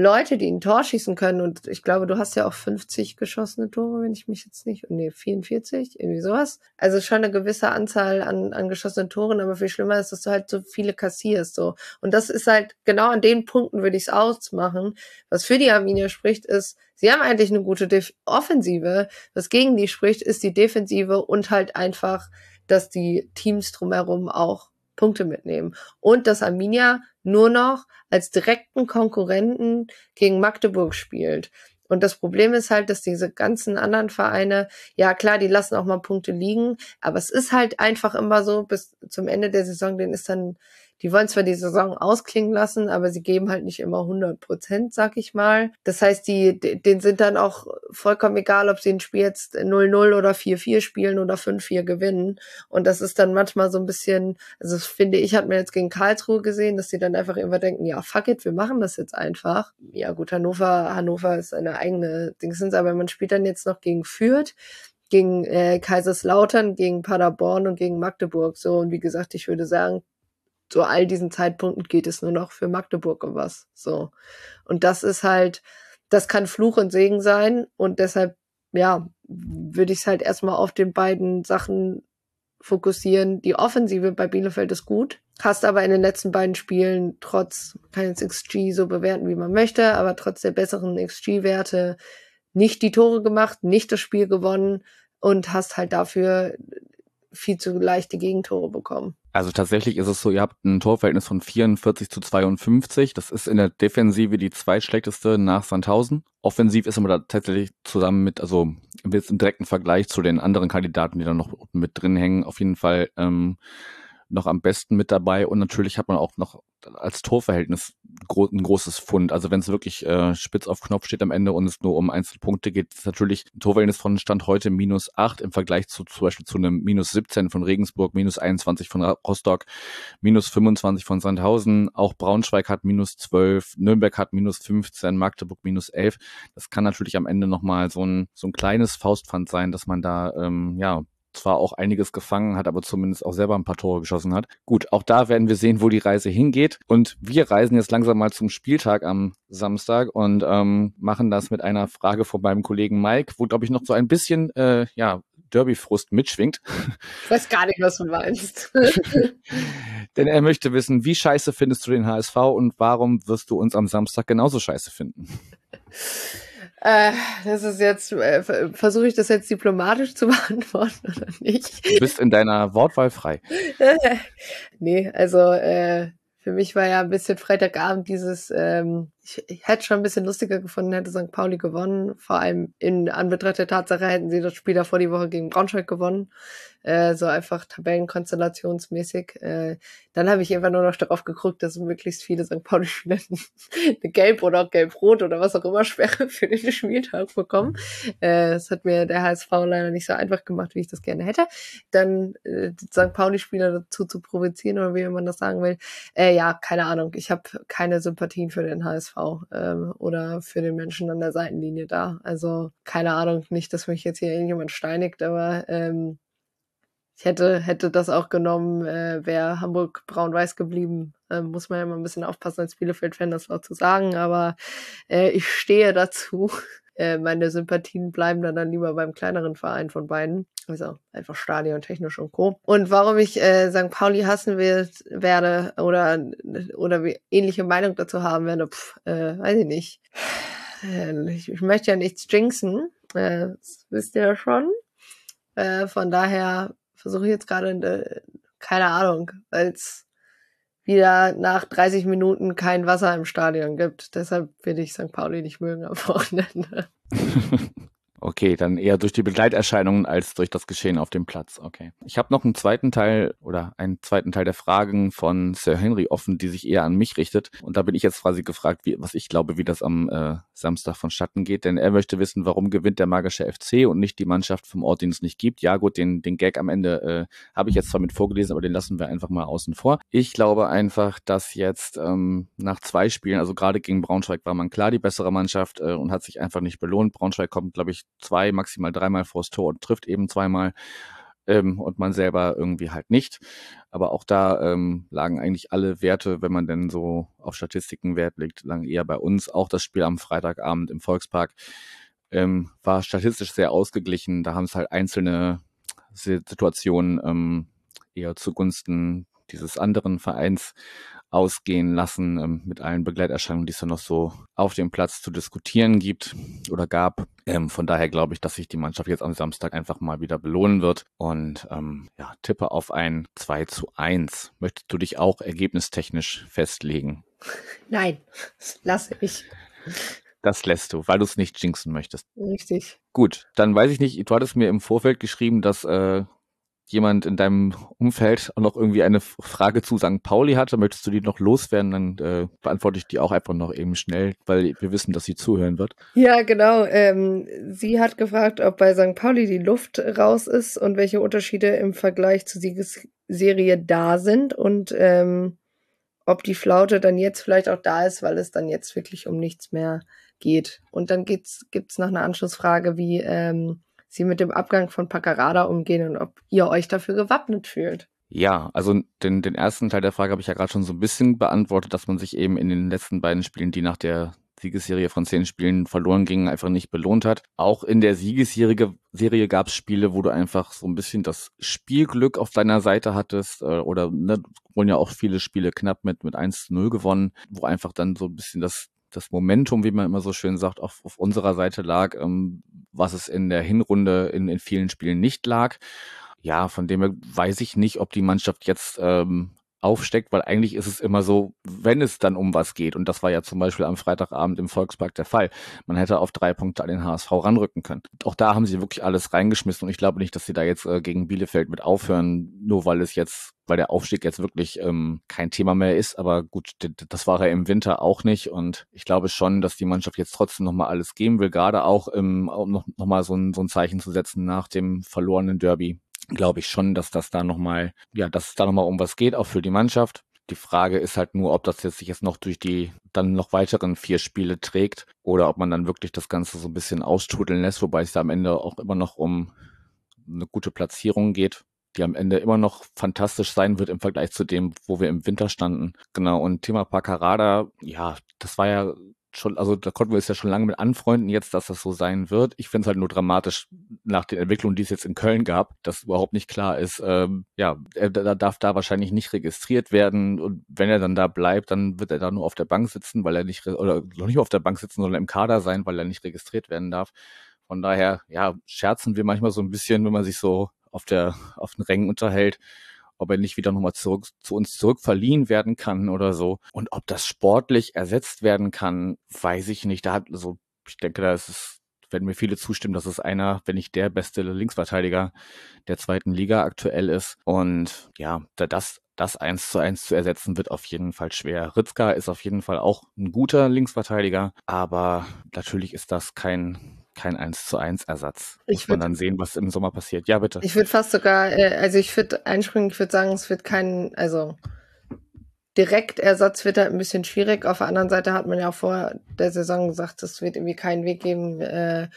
Leute, die ein Tor schießen können. Und ich glaube, du hast ja auch 50 geschossene Tore, wenn ich mich jetzt nicht, nee, 44, irgendwie sowas. Also schon eine gewisse Anzahl an, an geschossenen Toren, aber viel schlimmer ist, dass du halt so viele kassierst, so. Und das ist halt genau an den Punkten würde ich es ausmachen. Was für die Arminia spricht, ist, sie haben eigentlich eine gute Def Offensive. Was gegen die spricht, ist die Defensive und halt einfach, dass die Teams drumherum auch Punkte mitnehmen. Und dass Arminia nur noch als direkten Konkurrenten gegen Magdeburg spielt. Und das Problem ist halt, dass diese ganzen anderen Vereine, ja klar, die lassen auch mal Punkte liegen, aber es ist halt einfach immer so, bis zum Ende der Saison, den ist dann die wollen zwar die Saison ausklingen lassen, aber sie geben halt nicht immer 100 Prozent, sag ich mal. Das heißt, die, denen sind dann auch vollkommen egal, ob sie ein Spiel jetzt 0-0 oder 4-4 spielen oder 5-4 gewinnen. Und das ist dann manchmal so ein bisschen, also das finde ich, hat mir jetzt gegen Karlsruhe gesehen, dass sie dann einfach immer denken, ja, fuck it, wir machen das jetzt einfach. Ja gut, Hannover, Hannover ist eine eigene Dingsens, aber man spielt dann jetzt noch gegen Fürth gegen äh, Kaiserslautern, gegen Paderborn und gegen Magdeburg. So, und wie gesagt, ich würde sagen, zu all diesen Zeitpunkten geht es nur noch für Magdeburg um was. So. Und das ist halt, das kann Fluch und Segen sein. Und deshalb, ja, würde ich es halt erstmal auf den beiden Sachen fokussieren. Die Offensive bei Bielefeld ist gut. Hast aber in den letzten beiden Spielen trotz, kann jetzt XG so bewerten, wie man möchte, aber trotz der besseren XG-Werte nicht die Tore gemacht, nicht das Spiel gewonnen und hast halt dafür viel zu leichte Gegentore bekommen. Also tatsächlich ist es so, ihr habt ein Torverhältnis von 44 zu 52. Das ist in der Defensive die zweitschlechteste nach Sandhausen. Offensiv ist aber da tatsächlich zusammen mit, also im direkten Vergleich zu den anderen Kandidaten, die da noch mit drin hängen, auf jeden Fall ähm, noch am besten mit dabei. Und natürlich hat man auch noch als Torverhältnis ein großes Fund. Also wenn es wirklich äh, spitz auf Knopf steht am Ende und es nur um Einzelpunkte geht, ist natürlich Torverhältnis von Stand heute minus acht im Vergleich zu zum Beispiel zu einem minus 17 von Regensburg, minus 21 von Rostock, minus 25 von Sandhausen. Auch Braunschweig hat minus 12, Nürnberg hat minus 15, Magdeburg minus 11. Das kann natürlich am Ende nochmal so ein, so ein kleines Faustpfand sein, dass man da ähm, ja zwar auch einiges gefangen hat, aber zumindest auch selber ein paar Tore geschossen hat. Gut, auch da werden wir sehen, wo die Reise hingeht. Und wir reisen jetzt langsam mal zum Spieltag am Samstag und ähm, machen das mit einer Frage von meinem Kollegen Mike, wo, glaube ich, noch so ein bisschen äh, ja, Derby-Frust mitschwingt. Ich weiß gar nicht, was du meinst. [LAUGHS] Denn er möchte wissen, wie scheiße findest du den HSV und warum wirst du uns am Samstag genauso scheiße finden? [LAUGHS] Äh, das ist jetzt, äh, versuche ich das jetzt diplomatisch zu [LAUGHS] beantworten oder nicht? Du bist in deiner Wortwahl frei. [LAUGHS] nee, also äh, für mich war ja ein bisschen Freitagabend dieses, ähm, ich, ich hätte schon ein bisschen lustiger gefunden, hätte St. Pauli gewonnen. Vor allem in Anbetracht der Tatsache hätten sie das Spiel davor die Woche gegen Braunschweig gewonnen. Äh, so einfach Tabellenkonstellationsmäßig. Äh, dann habe ich einfach nur noch darauf geguckt, dass möglichst viele St. Pauli-Spieler [LAUGHS] eine Gelb- oder auch Gelb-Rot oder was auch immer Sperre für den Spieltag bekommen. Äh, das hat mir der HSV leider nicht so einfach gemacht, wie ich das gerne hätte. Dann äh, St. Pauli-Spieler dazu zu provozieren oder wie man das sagen will. Äh, ja, keine Ahnung. Ich habe keine Sympathien für den HSV ähm, oder für den Menschen an der Seitenlinie da. Also keine Ahnung, nicht, dass mich jetzt hier irgendjemand steinigt, aber ähm, ich hätte, hätte das auch genommen, äh, wäre Hamburg braun-weiß geblieben. Ähm, muss man ja mal ein bisschen aufpassen, als Bielefeld-Fan das auch zu sagen, aber äh, ich stehe dazu. [LAUGHS] Äh, meine Sympathien bleiben dann, dann lieber beim kleineren Verein von beiden. Also einfach Stadion, technisch und Co. Und warum ich äh, St. Pauli hassen will, werde oder, oder ähnliche Meinung dazu haben werde, pff, äh, weiß ich nicht. Äh, ich, ich möchte ja nichts jinxen, äh, das wisst ihr ja schon. Äh, von daher versuche ich jetzt gerade, keine Ahnung, weil es wieder nach 30 Minuten kein Wasser im Stadion gibt. Deshalb will ich St. Pauli nicht mögen am [LAUGHS] Wochenende. [LAUGHS] Okay, dann eher durch die Begleiterscheinungen als durch das Geschehen auf dem Platz. Okay. Ich habe noch einen zweiten Teil oder einen zweiten Teil der Fragen von Sir Henry offen, die sich eher an mich richtet. Und da bin ich jetzt quasi gefragt, wie, was ich glaube, wie das am äh, Samstag vonstatten geht. Denn er möchte wissen, warum gewinnt der magische FC und nicht die Mannschaft vom Ort, den es nicht gibt. Ja gut, den, den Gag am Ende äh, habe ich jetzt zwar mit vorgelesen, aber den lassen wir einfach mal außen vor. Ich glaube einfach, dass jetzt ähm, nach zwei Spielen, also gerade gegen Braunschweig war man klar die bessere Mannschaft äh, und hat sich einfach nicht belohnt. Braunschweig kommt, glaube ich, zwei, maximal dreimal vors Tor und trifft eben zweimal ähm, und man selber irgendwie halt nicht. Aber auch da ähm, lagen eigentlich alle Werte, wenn man denn so auf Statistiken Wert legt, lagen eher bei uns. Auch das Spiel am Freitagabend im Volkspark ähm, war statistisch sehr ausgeglichen. Da haben es halt einzelne Situationen ähm, eher zugunsten dieses anderen Vereins ausgehen lassen ähm, mit allen Begleiterscheinungen, die es dann noch so auf dem Platz zu diskutieren gibt oder gab. Ähm, von daher glaube ich, dass sich die Mannschaft jetzt am Samstag einfach mal wieder belohnen wird und ähm, ja, tippe auf ein 2 zu 1. Möchtest du dich auch ergebnistechnisch festlegen? [LAUGHS] Nein, lasse ich. Das lässt du, weil du es nicht jinxen möchtest. Richtig. Gut, dann weiß ich nicht, du hattest mir im Vorfeld geschrieben, dass äh, jemand in deinem Umfeld auch noch irgendwie eine Frage zu St. Pauli hatte, möchtest du die noch loswerden, dann äh, beantworte ich die auch einfach noch eben schnell, weil wir wissen, dass sie zuhören wird. Ja, genau. Ähm, sie hat gefragt, ob bei St. Pauli die Luft raus ist und welche Unterschiede im Vergleich zur Siegesserie da sind und ähm, ob die Flaute dann jetzt vielleicht auch da ist, weil es dann jetzt wirklich um nichts mehr geht. Und dann gibt's gibt's noch eine Anschlussfrage, wie ähm, sie mit dem Abgang von Paccarada umgehen und ob ihr euch dafür gewappnet fühlt. Ja, also den, den ersten Teil der Frage habe ich ja gerade schon so ein bisschen beantwortet, dass man sich eben in den letzten beiden Spielen, die nach der Siegesserie von zehn Spielen verloren gingen, einfach nicht belohnt hat. Auch in der Siegesserie Serie gab es Spiele, wo du einfach so ein bisschen das Spielglück auf deiner Seite hattest äh, oder ne, wurden ja auch viele Spiele knapp mit, mit 1 zu 0 gewonnen, wo einfach dann so ein bisschen das das Momentum, wie man immer so schön sagt, auf, auf unserer Seite lag, ähm, was es in der Hinrunde in, in vielen Spielen nicht lag. Ja, von dem her weiß ich nicht, ob die Mannschaft jetzt ähm, aufsteckt, weil eigentlich ist es immer so, wenn es dann um was geht, und das war ja zum Beispiel am Freitagabend im Volkspark der Fall, man hätte auf drei Punkte an den HSV ranrücken können. Auch da haben sie wirklich alles reingeschmissen. Und ich glaube nicht, dass sie da jetzt äh, gegen Bielefeld mit aufhören, nur weil es jetzt, weil der Aufstieg jetzt wirklich ähm, kein Thema mehr ist, aber gut, das war er im Winter auch nicht. Und ich glaube schon, dass die Mannschaft jetzt trotzdem nochmal alles geben will, gerade auch, ähm, um noch, noch so so ein Zeichen zu setzen nach dem verlorenen Derby glaube ich schon, dass das da nochmal, ja, dass es da nochmal um was geht, auch für die Mannschaft. Die Frage ist halt nur, ob das jetzt sich jetzt noch durch die dann noch weiteren vier Spiele trägt oder ob man dann wirklich das Ganze so ein bisschen austrudeln lässt, wobei es da am Ende auch immer noch um eine gute Platzierung geht, die am Ende immer noch fantastisch sein wird im Vergleich zu dem, wo wir im Winter standen. Genau, und Thema Pacarada, ja, das war ja schon, also da konnten wir es ja schon lange mit anfreunden, jetzt, dass das so sein wird. Ich finde es halt nur dramatisch nach den Entwicklungen, die es jetzt in Köln gab, dass überhaupt nicht klar ist, ähm, ja, er, er darf da wahrscheinlich nicht registriert werden und wenn er dann da bleibt, dann wird er da nur auf der Bank sitzen, weil er nicht, oder noch nicht auf der Bank sitzen, sondern im Kader sein, weil er nicht registriert werden darf. Von daher, ja, scherzen wir manchmal so ein bisschen, wenn man sich so auf der, auf den Rängen unterhält ob er nicht wieder nochmal zurück zu uns zurückverliehen werden kann oder so. Und ob das sportlich ersetzt werden kann, weiß ich nicht. Da hat, also, ich denke, da ist es, werden mir viele zustimmen, dass es einer, wenn nicht der beste Linksverteidiger der zweiten Liga aktuell ist. Und ja, da das das eins zu eins zu ersetzen wird auf jeden Fall schwer. Ritzka ist auf jeden Fall auch ein guter Linksverteidiger, aber natürlich ist das kein kein 1 zu 1 Ersatz. Ich Muss man dann sehen, was im Sommer passiert. Ja, bitte. Ich würde fast sogar, äh, also ich würde einspringen, ich würde sagen, es wird kein, also Direktersatz wird halt ein bisschen schwierig. Auf der anderen Seite hat man ja vor der Saison gesagt, es wird irgendwie keinen Weg geben, äh,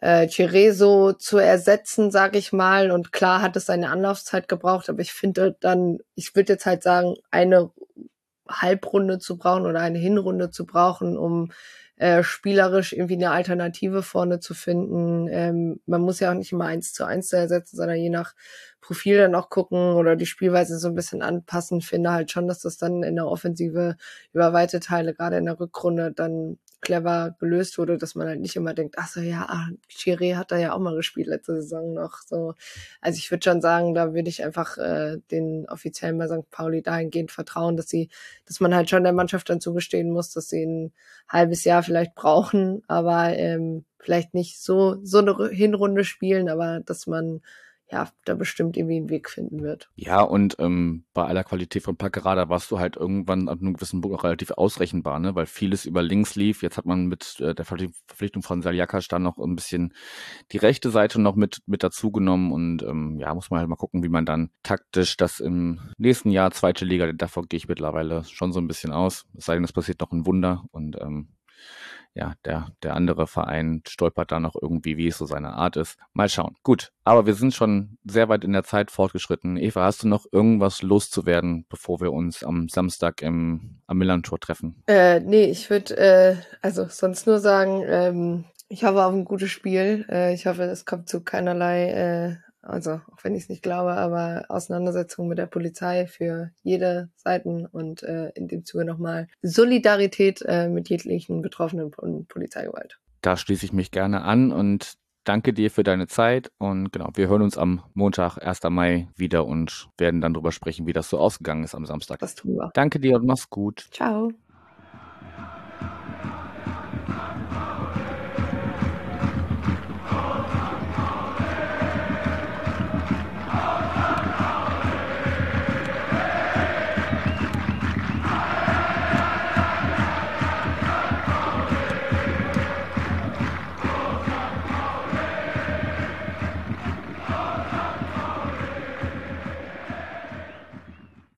äh, Cerezo zu ersetzen, sage ich mal. Und klar hat es seine Anlaufzeit gebraucht, aber ich finde dann, ich würde jetzt halt sagen, eine Halbrunde zu brauchen oder eine Hinrunde zu brauchen, um äh, spielerisch irgendwie eine Alternative vorne zu finden. Ähm, man muss ja auch nicht immer eins zu eins ersetzen, sondern je nach Profil dann auch gucken oder die Spielweise so ein bisschen anpassen. Finde halt schon, dass das dann in der Offensive über weite Teile, gerade in der Rückrunde, dann clever gelöst wurde, dass man halt nicht immer denkt, ach so, ja, ah, Chiré hat da ja auch mal gespielt letzte Saison noch. So, also ich würde schon sagen, da würde ich einfach äh, den Offiziellen bei St. Pauli dahingehend vertrauen, dass sie, dass man halt schon der Mannschaft dann zugestehen muss, dass sie ein halbes Jahr vielleicht brauchen, aber ähm, vielleicht nicht so so eine Hinrunde spielen, aber dass man ja, da bestimmt irgendwie einen Weg finden wird. Ja, und ähm, bei aller Qualität von Packerada warst du halt irgendwann an einem gewissen Punkt auch relativ ausrechenbar, ne? weil vieles über links lief. Jetzt hat man mit äh, der Verpflichtung von Saljakas dann noch ein bisschen die rechte Seite noch mit, mit dazugenommen und ähm, ja, muss man halt mal gucken, wie man dann taktisch das im nächsten Jahr zweite Liga, davon gehe ich mittlerweile schon so ein bisschen aus. Es sei denn, es passiert noch ein Wunder und ähm, ja, der, der andere Verein stolpert da noch irgendwie, wie es so seine Art ist. Mal schauen. Gut, aber wir sind schon sehr weit in der Zeit fortgeschritten. Eva, hast du noch irgendwas loszuwerden, bevor wir uns am Samstag im, am Millantor treffen? Äh, nee, ich würde äh, also sonst nur sagen, ähm, ich hoffe auf ein gutes Spiel. Äh, ich hoffe, es kommt zu keinerlei äh, also auch wenn ich es nicht glaube, aber Auseinandersetzung mit der Polizei für jede Seiten und äh, in dem Zuge nochmal Solidarität äh, mit jeglichen Betroffenen von Polizeigewalt. Da schließe ich mich gerne an und danke dir für deine Zeit und genau, wir hören uns am Montag, 1. Mai wieder und werden dann darüber sprechen, wie das so ausgegangen ist am Samstag. Das tun wir. Danke dir und mach's gut. Ciao.